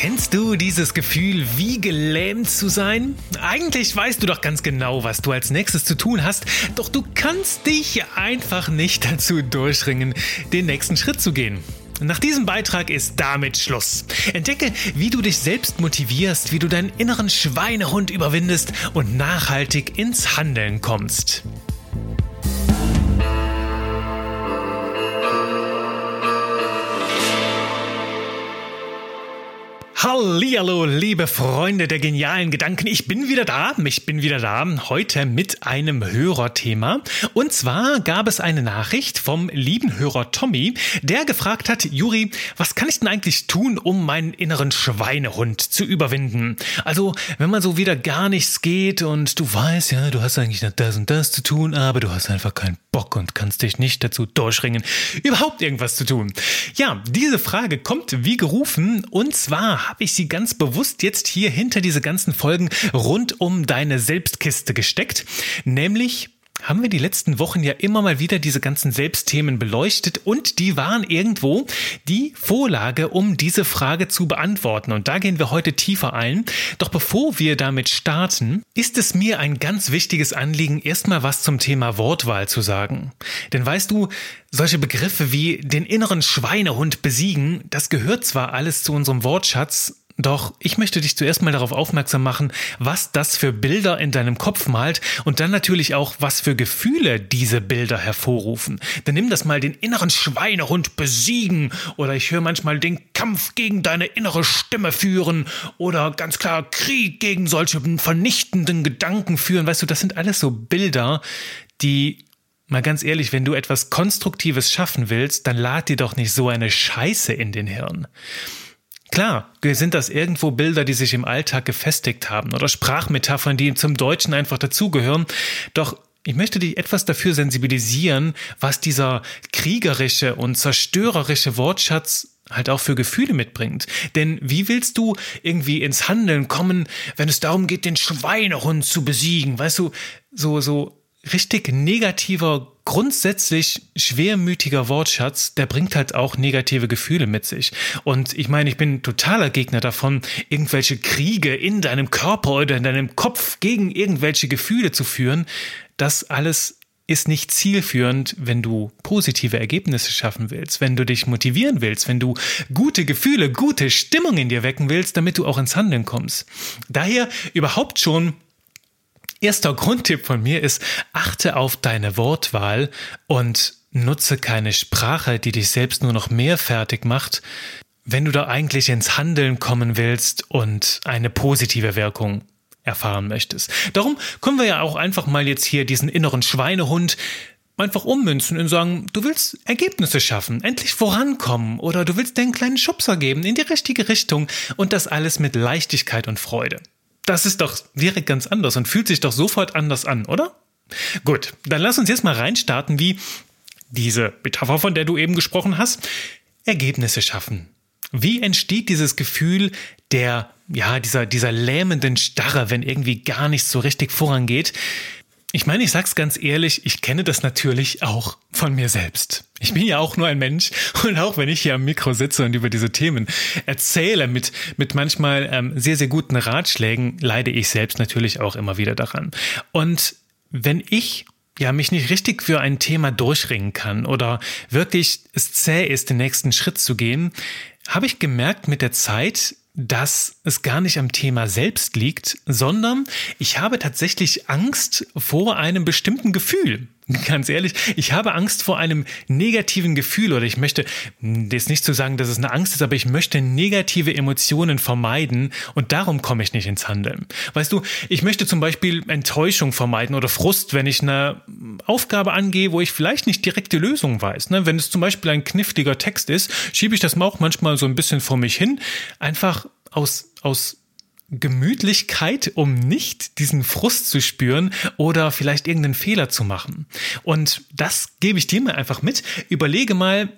Kennst du dieses Gefühl, wie gelähmt zu sein? Eigentlich weißt du doch ganz genau, was du als nächstes zu tun hast, doch du kannst dich einfach nicht dazu durchringen, den nächsten Schritt zu gehen. Nach diesem Beitrag ist damit Schluss. Entdecke, wie du dich selbst motivierst, wie du deinen inneren Schweinehund überwindest und nachhaltig ins Handeln kommst. Hallihallo, liebe Freunde der genialen Gedanken. Ich bin wieder da. Ich bin wieder da. Heute mit einem Hörerthema. Und zwar gab es eine Nachricht vom lieben Hörer Tommy, der gefragt hat, Juri, was kann ich denn eigentlich tun, um meinen inneren Schweinehund zu überwinden? Also, wenn man so wieder gar nichts geht und du weißt, ja, du hast eigentlich noch das und das zu tun, aber du hast einfach keinen Bock und kannst dich nicht dazu durchringen, überhaupt irgendwas zu tun. Ja, diese Frage kommt wie gerufen und zwar habe ich sie ganz bewusst jetzt hier hinter diese ganzen Folgen rund um deine Selbstkiste gesteckt, nämlich haben wir die letzten Wochen ja immer mal wieder diese ganzen Selbstthemen beleuchtet und die waren irgendwo die Vorlage, um diese Frage zu beantworten. Und da gehen wir heute tiefer ein. Doch bevor wir damit starten, ist es mir ein ganz wichtiges Anliegen, erstmal was zum Thema Wortwahl zu sagen. Denn weißt du, solche Begriffe wie den inneren Schweinehund besiegen, das gehört zwar alles zu unserem Wortschatz, doch ich möchte dich zuerst mal darauf aufmerksam machen, was das für Bilder in deinem Kopf malt und dann natürlich auch, was für Gefühle diese Bilder hervorrufen. Denn nimm das mal den inneren Schweinehund besiegen oder ich höre manchmal den Kampf gegen deine innere Stimme führen oder ganz klar Krieg gegen solche vernichtenden Gedanken führen. Weißt du, das sind alles so Bilder, die Mal ganz ehrlich, wenn du etwas Konstruktives schaffen willst, dann lad dir doch nicht so eine Scheiße in den Hirn. Klar, sind das irgendwo Bilder, die sich im Alltag gefestigt haben oder Sprachmetaphern, die zum Deutschen einfach dazugehören. Doch ich möchte dich etwas dafür sensibilisieren, was dieser kriegerische und zerstörerische Wortschatz halt auch für Gefühle mitbringt. Denn wie willst du irgendwie ins Handeln kommen, wenn es darum geht, den Schweinehund zu besiegen? Weißt du, so, so richtig negativer, grundsätzlich schwermütiger Wortschatz, der bringt halt auch negative Gefühle mit sich. Und ich meine, ich bin totaler Gegner davon, irgendwelche Kriege in deinem Körper oder in deinem Kopf gegen irgendwelche Gefühle zu führen. Das alles ist nicht zielführend, wenn du positive Ergebnisse schaffen willst, wenn du dich motivieren willst, wenn du gute Gefühle, gute Stimmung in dir wecken willst, damit du auch ins Handeln kommst. Daher überhaupt schon Erster Grundtipp von mir ist, achte auf deine Wortwahl und nutze keine Sprache, die dich selbst nur noch mehr fertig macht, wenn du da eigentlich ins Handeln kommen willst und eine positive Wirkung erfahren möchtest. Darum können wir ja auch einfach mal jetzt hier diesen inneren Schweinehund einfach ummünzen und sagen, du willst Ergebnisse schaffen, endlich vorankommen oder du willst dir einen kleinen Schubser geben in die richtige Richtung und das alles mit Leichtigkeit und Freude. Das ist doch direkt ganz anders und fühlt sich doch sofort anders an, oder? Gut, dann lass uns jetzt mal reinstarten, wie diese Metapher, von der du eben gesprochen hast, Ergebnisse schaffen. Wie entsteht dieses Gefühl der, ja, dieser, dieser lähmenden Starre, wenn irgendwie gar nichts so richtig vorangeht? Ich meine, ich sag's ganz ehrlich, ich kenne das natürlich auch von mir selbst. Ich bin ja auch nur ein Mensch und auch wenn ich hier am Mikro sitze und über diese Themen erzähle mit, mit manchmal ähm, sehr, sehr guten Ratschlägen, leide ich selbst natürlich auch immer wieder daran. Und wenn ich ja, mich nicht richtig für ein Thema durchringen kann oder wirklich es zäh ist, den nächsten Schritt zu gehen, habe ich gemerkt mit der Zeit, dass es gar nicht am Thema selbst liegt, sondern ich habe tatsächlich Angst vor einem bestimmten Gefühl. Ganz ehrlich, ich habe Angst vor einem negativen Gefühl oder ich möchte, jetzt nicht zu sagen, dass es eine Angst ist, aber ich möchte negative Emotionen vermeiden und darum komme ich nicht ins Handeln. Weißt du, ich möchte zum Beispiel Enttäuschung vermeiden oder Frust, wenn ich eine Aufgabe angehe, wo ich vielleicht nicht direkt die Lösung weiß. Ne? Wenn es zum Beispiel ein kniffliger Text ist, schiebe ich das auch manchmal so ein bisschen vor mich hin, einfach aus, aus Gemütlichkeit, um nicht diesen Frust zu spüren oder vielleicht irgendeinen Fehler zu machen. Und das gebe ich dir mal einfach mit. Überlege mal,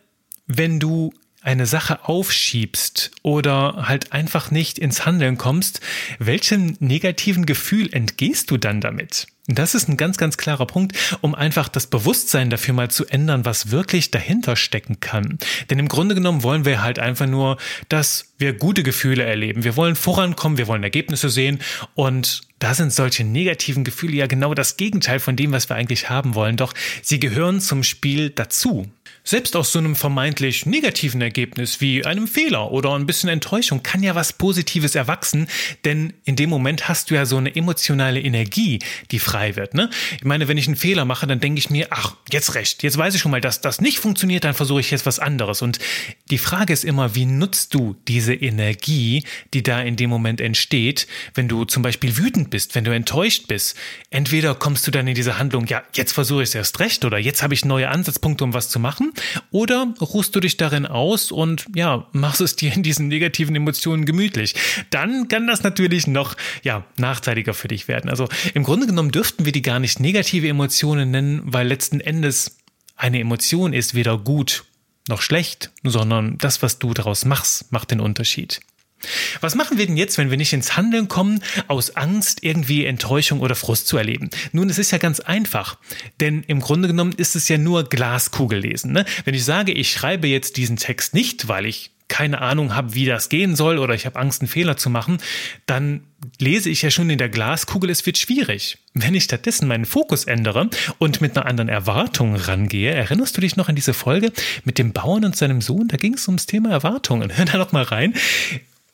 wenn du eine Sache aufschiebst oder halt einfach nicht ins Handeln kommst, welchem negativen Gefühl entgehst du dann damit? Das ist ein ganz, ganz klarer Punkt, um einfach das Bewusstsein dafür mal zu ändern, was wirklich dahinter stecken kann. Denn im Grunde genommen wollen wir halt einfach nur, dass wir gute Gefühle erleben. Wir wollen vorankommen, wir wollen Ergebnisse sehen und da sind solche negativen Gefühle ja genau das Gegenteil von dem, was wir eigentlich haben wollen. Doch sie gehören zum Spiel dazu. Selbst aus so einem vermeintlich negativen Ergebnis wie einem Fehler oder ein bisschen Enttäuschung kann ja was Positives erwachsen, denn in dem Moment hast du ja so eine emotionale Energie, die frei wird. Ne? Ich meine, wenn ich einen Fehler mache, dann denke ich mir, ach, jetzt recht, jetzt weiß ich schon mal, dass das nicht funktioniert, dann versuche ich jetzt was anderes. Und die Frage ist immer, wie nutzt du diese Energie, die da in dem Moment entsteht, wenn du zum Beispiel wütend bist, wenn du enttäuscht bist? Entweder kommst du dann in diese Handlung, ja, jetzt versuche ich es erst recht oder jetzt habe ich neue Ansatzpunkte, um was zu machen oder ruhst du dich darin aus und ja, machst es dir in diesen negativen Emotionen gemütlich. Dann kann das natürlich noch ja, nachteiliger für dich werden. Also im Grunde genommen dürften wir die gar nicht negative Emotionen nennen, weil letzten Endes eine Emotion ist weder gut noch schlecht, sondern das, was du daraus machst, macht den Unterschied. Was machen wir denn jetzt, wenn wir nicht ins Handeln kommen, aus Angst irgendwie Enttäuschung oder Frust zu erleben? Nun, es ist ja ganz einfach, denn im Grunde genommen ist es ja nur Glaskugel lesen. Ne? Wenn ich sage, ich schreibe jetzt diesen Text nicht, weil ich keine Ahnung habe, wie das gehen soll oder ich habe Angst, einen Fehler zu machen, dann lese ich ja schon in der Glaskugel, es wird schwierig. Wenn ich stattdessen meinen Fokus ändere und mit einer anderen Erwartung rangehe, erinnerst du dich noch an diese Folge mit dem Bauern und seinem Sohn? Da ging es ums Thema Erwartungen. Hör da noch mal rein.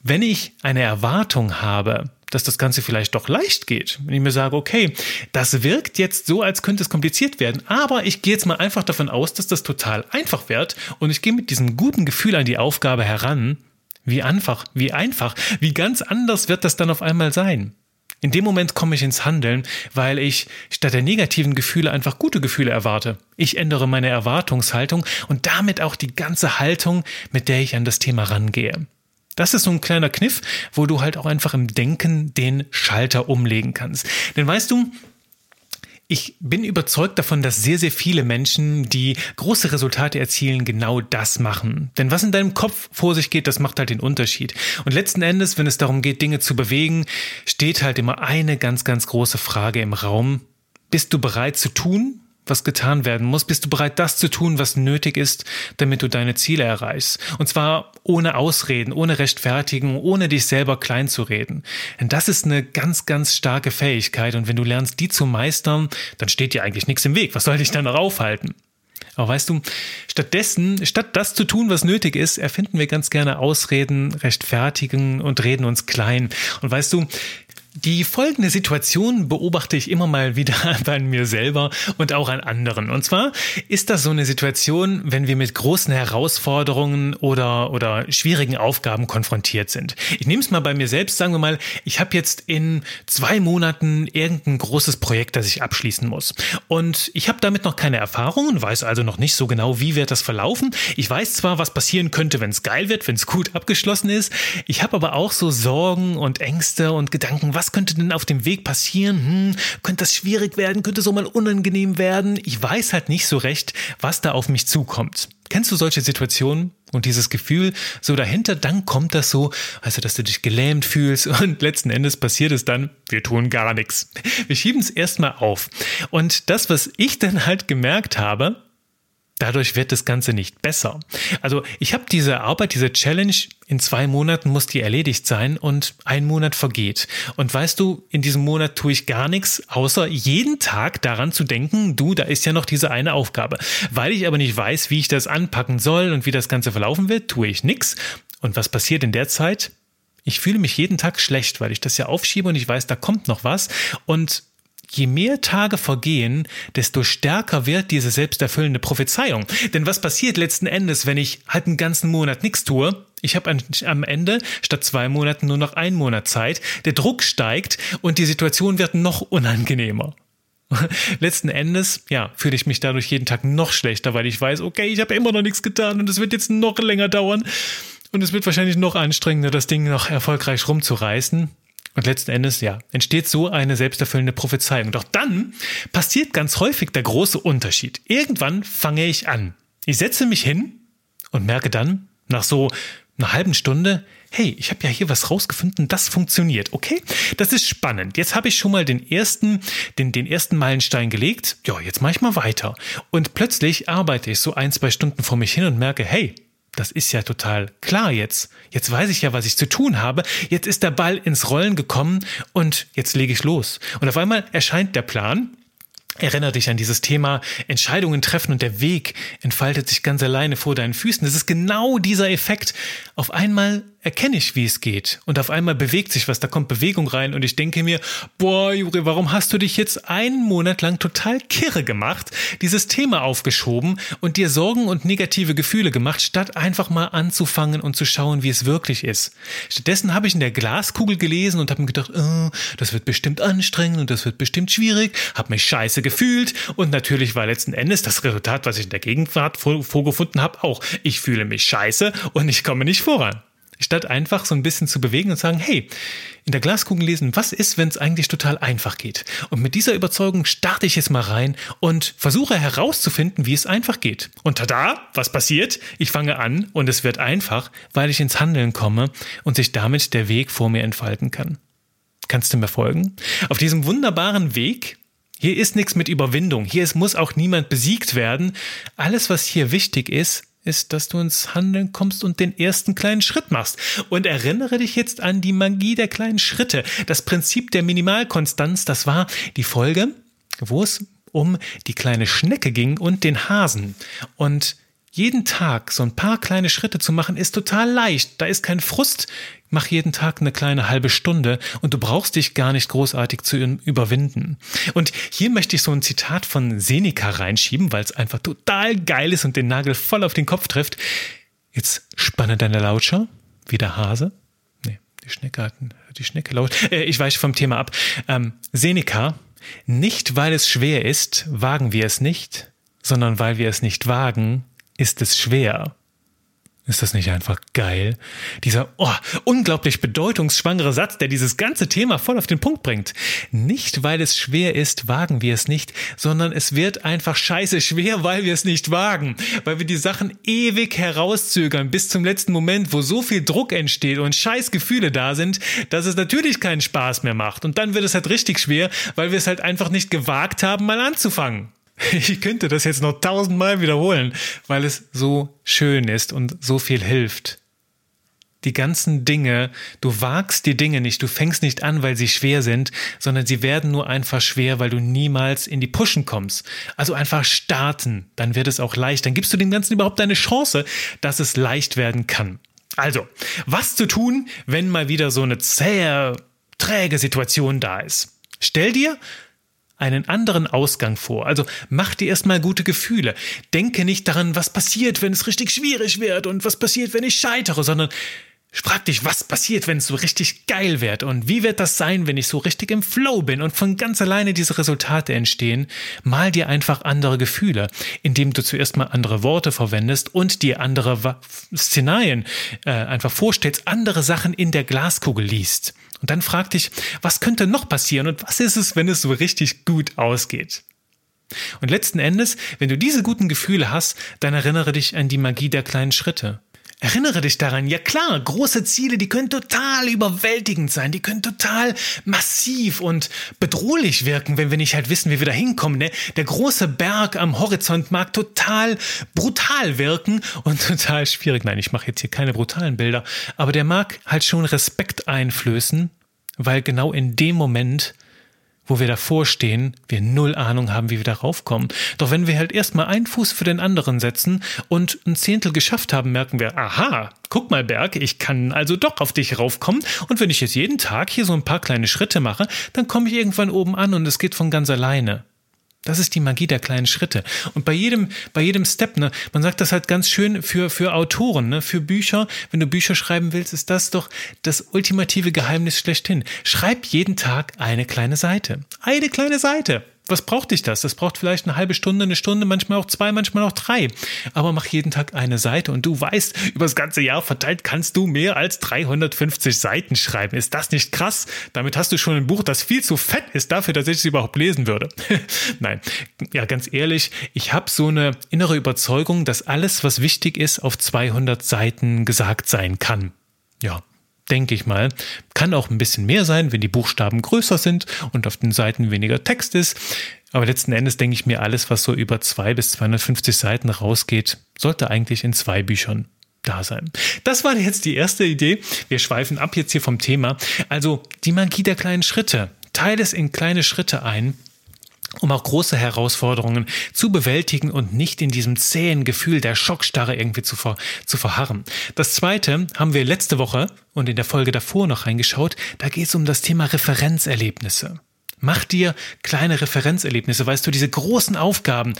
Wenn ich eine Erwartung habe, dass das Ganze vielleicht doch leicht geht, wenn ich mir sage, okay, das wirkt jetzt so, als könnte es kompliziert werden, aber ich gehe jetzt mal einfach davon aus, dass das total einfach wird und ich gehe mit diesem guten Gefühl an die Aufgabe heran, wie einfach, wie einfach, wie ganz anders wird das dann auf einmal sein. In dem Moment komme ich ins Handeln, weil ich statt der negativen Gefühle einfach gute Gefühle erwarte. Ich ändere meine Erwartungshaltung und damit auch die ganze Haltung, mit der ich an das Thema rangehe. Das ist so ein kleiner Kniff, wo du halt auch einfach im Denken den Schalter umlegen kannst. Denn weißt du, ich bin überzeugt davon, dass sehr, sehr viele Menschen, die große Resultate erzielen, genau das machen. Denn was in deinem Kopf vor sich geht, das macht halt den Unterschied. Und letzten Endes, wenn es darum geht, Dinge zu bewegen, steht halt immer eine ganz, ganz große Frage im Raum. Bist du bereit zu tun, was getan werden muss? Bist du bereit, das zu tun, was nötig ist, damit du deine Ziele erreichst? Und zwar ohne Ausreden, ohne Rechtfertigen, ohne dich selber klein zu reden. Denn das ist eine ganz, ganz starke Fähigkeit und wenn du lernst, die zu meistern, dann steht dir eigentlich nichts im Weg. Was soll dich dann noch aufhalten? Aber weißt du, stattdessen, statt das zu tun, was nötig ist, erfinden wir ganz gerne Ausreden, rechtfertigen und reden uns klein. Und weißt du, die folgende Situation beobachte ich immer mal wieder bei mir selber und auch an anderen. Und zwar ist das so eine Situation, wenn wir mit großen Herausforderungen oder, oder schwierigen Aufgaben konfrontiert sind. Ich nehme es mal bei mir selbst, sagen wir mal, ich habe jetzt in zwei Monaten irgendein großes Projekt, das ich abschließen muss. Und ich habe damit noch keine Erfahrungen, weiß also noch nicht so genau, wie wird das verlaufen. Ich weiß zwar, was passieren könnte, wenn es geil wird, wenn es gut abgeschlossen ist. Ich habe aber auch so Sorgen und Ängste und Gedanken, was was könnte denn auf dem Weg passieren? Hm, könnte das schwierig werden? Könnte so mal unangenehm werden? Ich weiß halt nicht so recht, was da auf mich zukommt. Kennst du solche Situationen und dieses Gefühl so dahinter? Dann kommt das so, also dass du dich gelähmt fühlst und letzten Endes passiert es dann, wir tun gar nichts. Wir schieben es erstmal auf. Und das, was ich dann halt gemerkt habe, Dadurch wird das Ganze nicht besser. Also ich habe diese Arbeit, diese Challenge, in zwei Monaten muss die erledigt sein und ein Monat vergeht. Und weißt du, in diesem Monat tue ich gar nichts, außer jeden Tag daran zu denken, du, da ist ja noch diese eine Aufgabe. Weil ich aber nicht weiß, wie ich das anpacken soll und wie das Ganze verlaufen wird, tue ich nichts. Und was passiert in der Zeit? Ich fühle mich jeden Tag schlecht, weil ich das ja aufschiebe und ich weiß, da kommt noch was. Und je mehr Tage vergehen, desto stärker wird diese selbsterfüllende Prophezeiung. Denn was passiert letzten Endes, wenn ich halt einen ganzen Monat nichts tue? Ich habe am Ende statt zwei Monaten nur noch einen Monat Zeit. Der Druck steigt und die Situation wird noch unangenehmer. Letzten Endes, ja, fühle ich mich dadurch jeden Tag noch schlechter, weil ich weiß, okay, ich habe immer noch nichts getan und es wird jetzt noch länger dauern. Und es wird wahrscheinlich noch anstrengender, das Ding noch erfolgreich rumzureißen. Und letzten Endes, ja, entsteht so eine selbsterfüllende Prophezeiung. Doch dann passiert ganz häufig der große Unterschied. Irgendwann fange ich an. Ich setze mich hin und merke dann, nach so einer halben Stunde, hey, ich habe ja hier was rausgefunden, das funktioniert, okay? Das ist spannend. Jetzt habe ich schon mal den ersten, den, den ersten Meilenstein gelegt. Ja, jetzt mache ich mal weiter. Und plötzlich arbeite ich so ein, zwei Stunden vor mich hin und merke, hey, das ist ja total klar jetzt. Jetzt weiß ich ja, was ich zu tun habe. Jetzt ist der Ball ins Rollen gekommen und jetzt lege ich los. Und auf einmal erscheint der Plan Erinnere dich an dieses Thema Entscheidungen treffen und der Weg entfaltet sich ganz alleine vor deinen Füßen. Das ist genau dieser Effekt. Auf einmal erkenne ich, wie es geht. Und auf einmal bewegt sich was, da kommt Bewegung rein und ich denke mir, boah, Juri, warum hast du dich jetzt einen Monat lang total kirre gemacht, dieses Thema aufgeschoben und dir Sorgen und negative Gefühle gemacht, statt einfach mal anzufangen und zu schauen, wie es wirklich ist. Stattdessen habe ich in der Glaskugel gelesen und habe mir gedacht, oh, das wird bestimmt anstrengend und das wird bestimmt schwierig, habe mich scheiße gefühlt und natürlich war letzten Endes das Resultat, was ich in der Gegenwart vorgefunden habe, auch, ich fühle mich scheiße und ich komme nicht voran. Statt einfach so ein bisschen zu bewegen und sagen, hey, in der Glaskugel lesen, was ist, wenn es eigentlich total einfach geht? Und mit dieser Überzeugung starte ich jetzt mal rein und versuche herauszufinden, wie es einfach geht. Und tada, was passiert? Ich fange an und es wird einfach, weil ich ins Handeln komme und sich damit der Weg vor mir entfalten kann. Kannst du mir folgen? Auf diesem wunderbaren Weg hier ist nichts mit Überwindung. Hier muss auch niemand besiegt werden. Alles, was hier wichtig ist, ist, dass du ins Handeln kommst und den ersten kleinen Schritt machst. Und erinnere dich jetzt an die Magie der kleinen Schritte. Das Prinzip der Minimalkonstanz, das war die Folge, wo es um die kleine Schnecke ging und den Hasen. Und jeden Tag so ein paar kleine Schritte zu machen, ist total leicht. Da ist kein Frust. Mach jeden Tag eine kleine halbe Stunde und du brauchst dich gar nicht großartig zu überwinden. Und hier möchte ich so ein Zitat von Seneca reinschieben, weil es einfach total geil ist und den Nagel voll auf den Kopf trifft. Jetzt spanne deine Lautscher, wie der Hase. Nee, die Schnecke hat die Schnecke laut. Äh, ich weiche vom Thema ab. Ähm, Seneca, nicht weil es schwer ist, wagen wir es nicht, sondern weil wir es nicht wagen, ist es schwer. Ist das nicht einfach geil? Dieser oh, unglaublich bedeutungsschwangere Satz, der dieses ganze Thema voll auf den Punkt bringt. Nicht, weil es schwer ist, wagen wir es nicht, sondern es wird einfach scheiße schwer, weil wir es nicht wagen. Weil wir die Sachen ewig herauszögern bis zum letzten Moment, wo so viel Druck entsteht und scheiß Gefühle da sind, dass es natürlich keinen Spaß mehr macht. Und dann wird es halt richtig schwer, weil wir es halt einfach nicht gewagt haben, mal anzufangen. Ich könnte das jetzt noch tausendmal wiederholen, weil es so schön ist und so viel hilft. Die ganzen Dinge, du wagst die Dinge nicht, du fängst nicht an, weil sie schwer sind, sondern sie werden nur einfach schwer, weil du niemals in die Pushen kommst. Also einfach starten, dann wird es auch leicht, dann gibst du dem Ganzen überhaupt eine Chance, dass es leicht werden kann. Also, was zu tun, wenn mal wieder so eine zähe, träge Situation da ist? Stell dir einen anderen Ausgang vor. Also mach dir erstmal gute Gefühle. Denke nicht daran, was passiert, wenn es richtig schwierig wird und was passiert, wenn ich scheitere, sondern Frag dich, was passiert, wenn es so richtig geil wird und wie wird das sein, wenn ich so richtig im Flow bin und von ganz alleine diese Resultate entstehen? Mal dir einfach andere Gefühle, indem du zuerst mal andere Worte verwendest und dir andere Szenarien äh, einfach vorstellst, andere Sachen in der Glaskugel liest. Und dann frag dich, was könnte noch passieren und was ist es, wenn es so richtig gut ausgeht? Und letzten Endes, wenn du diese guten Gefühle hast, dann erinnere dich an die Magie der kleinen Schritte. Erinnere dich daran, ja klar, große Ziele, die können total überwältigend sein, die können total massiv und bedrohlich wirken, wenn wir nicht halt wissen, wie wir da hinkommen. Ne? Der große Berg am Horizont mag total brutal wirken und total schwierig. Nein, ich mache jetzt hier keine brutalen Bilder, aber der mag halt schon Respekt einflößen, weil genau in dem Moment wo wir davor stehen, wir null Ahnung haben, wie wir da raufkommen. Doch wenn wir halt erstmal einen Fuß für den anderen setzen und ein Zehntel geschafft haben, merken wir, aha, guck mal Berg, ich kann also doch auf dich raufkommen und wenn ich jetzt jeden Tag hier so ein paar kleine Schritte mache, dann komme ich irgendwann oben an und es geht von ganz alleine. Das ist die Magie der kleinen Schritte. Und bei jedem, bei jedem Step, ne, man sagt das halt ganz schön für, für Autoren, ne, für Bücher. Wenn du Bücher schreiben willst, ist das doch das ultimative Geheimnis schlechthin. Schreib jeden Tag eine kleine Seite. Eine kleine Seite. Was braucht dich das? Das braucht vielleicht eine halbe Stunde, eine Stunde, manchmal auch zwei, manchmal auch drei. Aber mach jeden Tag eine Seite und du weißt, über das ganze Jahr verteilt kannst du mehr als 350 Seiten schreiben. Ist das nicht krass? Damit hast du schon ein Buch, das viel zu fett ist dafür, dass ich es überhaupt lesen würde. Nein, ja, ganz ehrlich, ich habe so eine innere Überzeugung, dass alles, was wichtig ist, auf 200 Seiten gesagt sein kann. Ja, denke ich mal. Kann auch ein bisschen mehr sein, wenn die Buchstaben größer sind und auf den Seiten weniger Text ist. Aber letzten Endes denke ich mir, alles, was so über zwei bis 250 Seiten rausgeht, sollte eigentlich in zwei Büchern da sein. Das war jetzt die erste Idee. Wir schweifen ab jetzt hier vom Thema. Also die Magie der kleinen Schritte. Teile es in kleine Schritte ein um auch große Herausforderungen zu bewältigen und nicht in diesem zähen Gefühl der Schockstarre irgendwie zu, ver zu verharren. Das zweite haben wir letzte Woche und in der Folge davor noch reingeschaut, da geht es um das Thema Referenzerlebnisse. Mach dir kleine Referenzerlebnisse, weißt du, diese großen Aufgaben,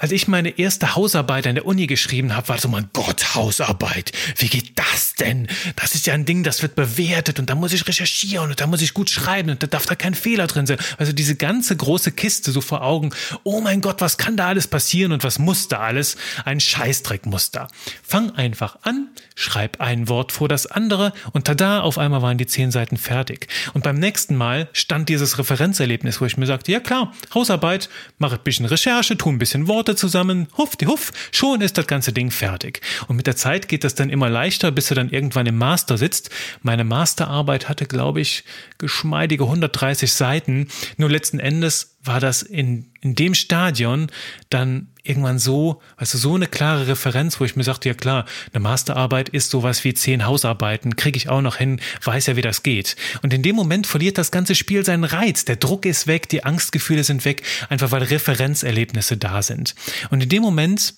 als ich meine erste Hausarbeit an der Uni geschrieben habe, war so, mein Gott, Hausarbeit, wie geht das denn? Das ist ja ein Ding, das wird bewertet und da muss ich recherchieren und da muss ich gut schreiben und da darf da kein Fehler drin sein. Also diese ganze große Kiste so vor Augen, oh mein Gott, was kann da alles passieren und was muss da alles? Ein Scheißdreck muss da. Fang einfach an, schreib ein Wort vor das andere und tada, auf einmal waren die zehn Seiten fertig. Und beim nächsten Mal stand dieses Referenzerlebnis, wo ich mir sagte, ja klar, Hausarbeit, mache ein bisschen Recherche, tu ein bisschen Worte, Worte zusammen, huff, die huff, schon ist das ganze Ding fertig. Und mit der Zeit geht das dann immer leichter, bis du dann irgendwann im Master sitzt. Meine Masterarbeit hatte, glaube ich, geschmeidige 130 Seiten. Nur letzten Endes war das in, in dem Stadion dann irgendwann so, weißt du, so eine klare Referenz, wo ich mir sagte, ja klar, eine Masterarbeit ist sowas wie zehn Hausarbeiten, kriege ich auch noch hin, weiß ja, wie das geht. Und in dem Moment verliert das ganze Spiel seinen Reiz. Der Druck ist weg, die Angstgefühle sind weg, einfach weil Referenzerlebnisse da sind. Und in dem Moment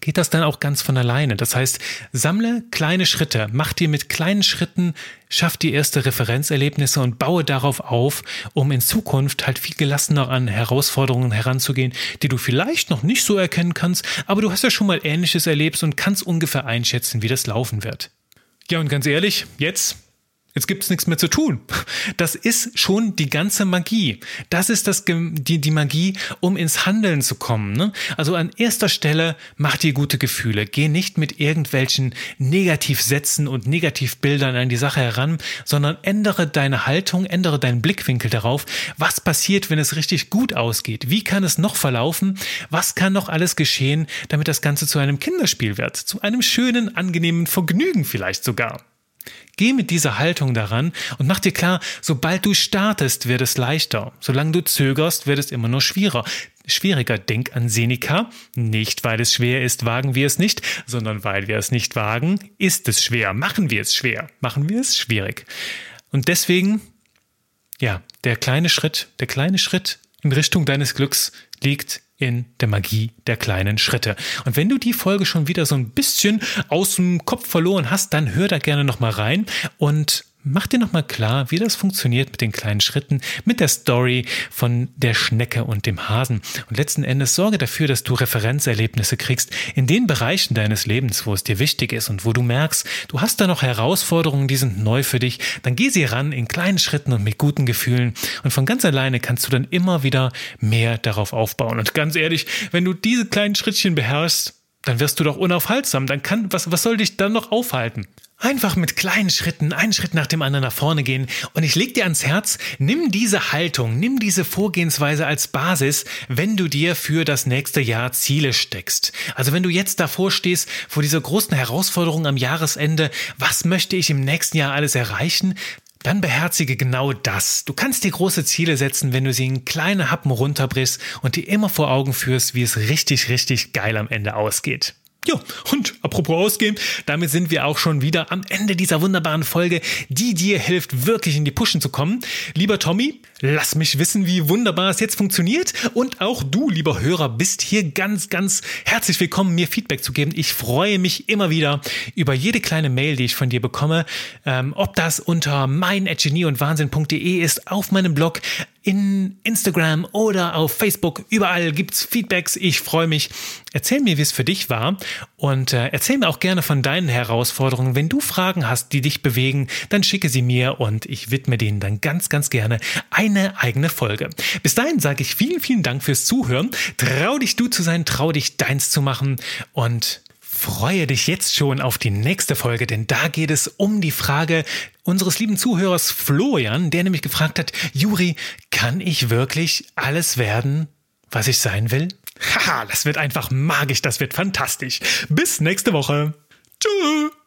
geht das dann auch ganz von alleine. Das heißt, sammle kleine Schritte, mach dir mit kleinen Schritten, schaff die erste Referenzerlebnisse und baue darauf auf, um in Zukunft halt viel gelassener an Herausforderungen heranzugehen, die du vielleicht noch nicht so erkennen kannst, aber du hast ja schon mal Ähnliches erlebt und kannst ungefähr einschätzen, wie das laufen wird. Ja, und ganz ehrlich, jetzt Jetzt gibt's nichts mehr zu tun. Das ist schon die ganze Magie. Das ist das, die, die Magie, um ins Handeln zu kommen. Ne? Also an erster Stelle mach dir gute Gefühle. Geh nicht mit irgendwelchen Negativsätzen und Negativbildern an die Sache heran, sondern ändere deine Haltung, ändere deinen Blickwinkel darauf. Was passiert, wenn es richtig gut ausgeht? Wie kann es noch verlaufen? Was kann noch alles geschehen, damit das Ganze zu einem Kinderspiel wird? Zu einem schönen, angenehmen Vergnügen vielleicht sogar. Geh mit dieser Haltung daran und mach dir klar, sobald du startest, wird es leichter. Solange du zögerst, wird es immer nur schwieriger. Schwieriger. Denk an Seneca. Nicht, weil es schwer ist, wagen wir es nicht, sondern weil wir es nicht wagen, ist es schwer. Machen wir es schwer. Machen wir es schwierig. Und deswegen, ja, der kleine Schritt, der kleine Schritt in Richtung deines Glücks liegt in der Magie der kleinen Schritte. Und wenn du die Folge schon wieder so ein bisschen aus dem Kopf verloren hast, dann hör da gerne nochmal rein und Mach dir nochmal klar, wie das funktioniert mit den kleinen Schritten, mit der Story von der Schnecke und dem Hasen. Und letzten Endes sorge dafür, dass du Referenzerlebnisse kriegst in den Bereichen deines Lebens, wo es dir wichtig ist und wo du merkst, du hast da noch Herausforderungen, die sind neu für dich. Dann geh sie ran in kleinen Schritten und mit guten Gefühlen. Und von ganz alleine kannst du dann immer wieder mehr darauf aufbauen. Und ganz ehrlich, wenn du diese kleinen Schrittchen beherrschst, dann wirst du doch unaufhaltsam. Dann kann, was, was soll dich dann noch aufhalten? Einfach mit kleinen Schritten, einen Schritt nach dem anderen nach vorne gehen. Und ich leg dir ans Herz, nimm diese Haltung, nimm diese Vorgehensweise als Basis, wenn du dir für das nächste Jahr Ziele steckst. Also wenn du jetzt davor stehst, vor dieser großen Herausforderung am Jahresende, was möchte ich im nächsten Jahr alles erreichen? Dann beherzige genau das. Du kannst dir große Ziele setzen, wenn du sie in kleine Happen runterbrichst und dir immer vor Augen führst, wie es richtig, richtig geil am Ende ausgeht. Ja, und apropos ausgehen, damit sind wir auch schon wieder am Ende dieser wunderbaren Folge, die dir hilft, wirklich in die Pushen zu kommen. Lieber Tommy, lass mich wissen, wie wunderbar es jetzt funktioniert. Und auch du, lieber Hörer, bist hier ganz, ganz herzlich willkommen, mir Feedback zu geben. Ich freue mich immer wieder über jede kleine Mail, die ich von dir bekomme. Ähm, ob das unter mein und Wahnsinn.de ist, auf meinem Blog, in Instagram oder auf Facebook. Überall gibt's Feedbacks. Ich freue mich. Erzähl mir, wie es für dich war und äh, erzähl mir auch gerne von deinen Herausforderungen. Wenn du Fragen hast, die dich bewegen, dann schicke sie mir und ich widme denen dann ganz, ganz gerne eine eigene Folge. Bis dahin sage ich vielen, vielen Dank fürs Zuhören. Trau dich du zu sein, trau dich deins zu machen und freue dich jetzt schon auf die nächste Folge, denn da geht es um die Frage unseres lieben Zuhörers Florian, der nämlich gefragt hat, Juri, kann ich wirklich alles werden, was ich sein will? Haha, das wird einfach magisch, das wird fantastisch. Bis nächste Woche. Tschüss.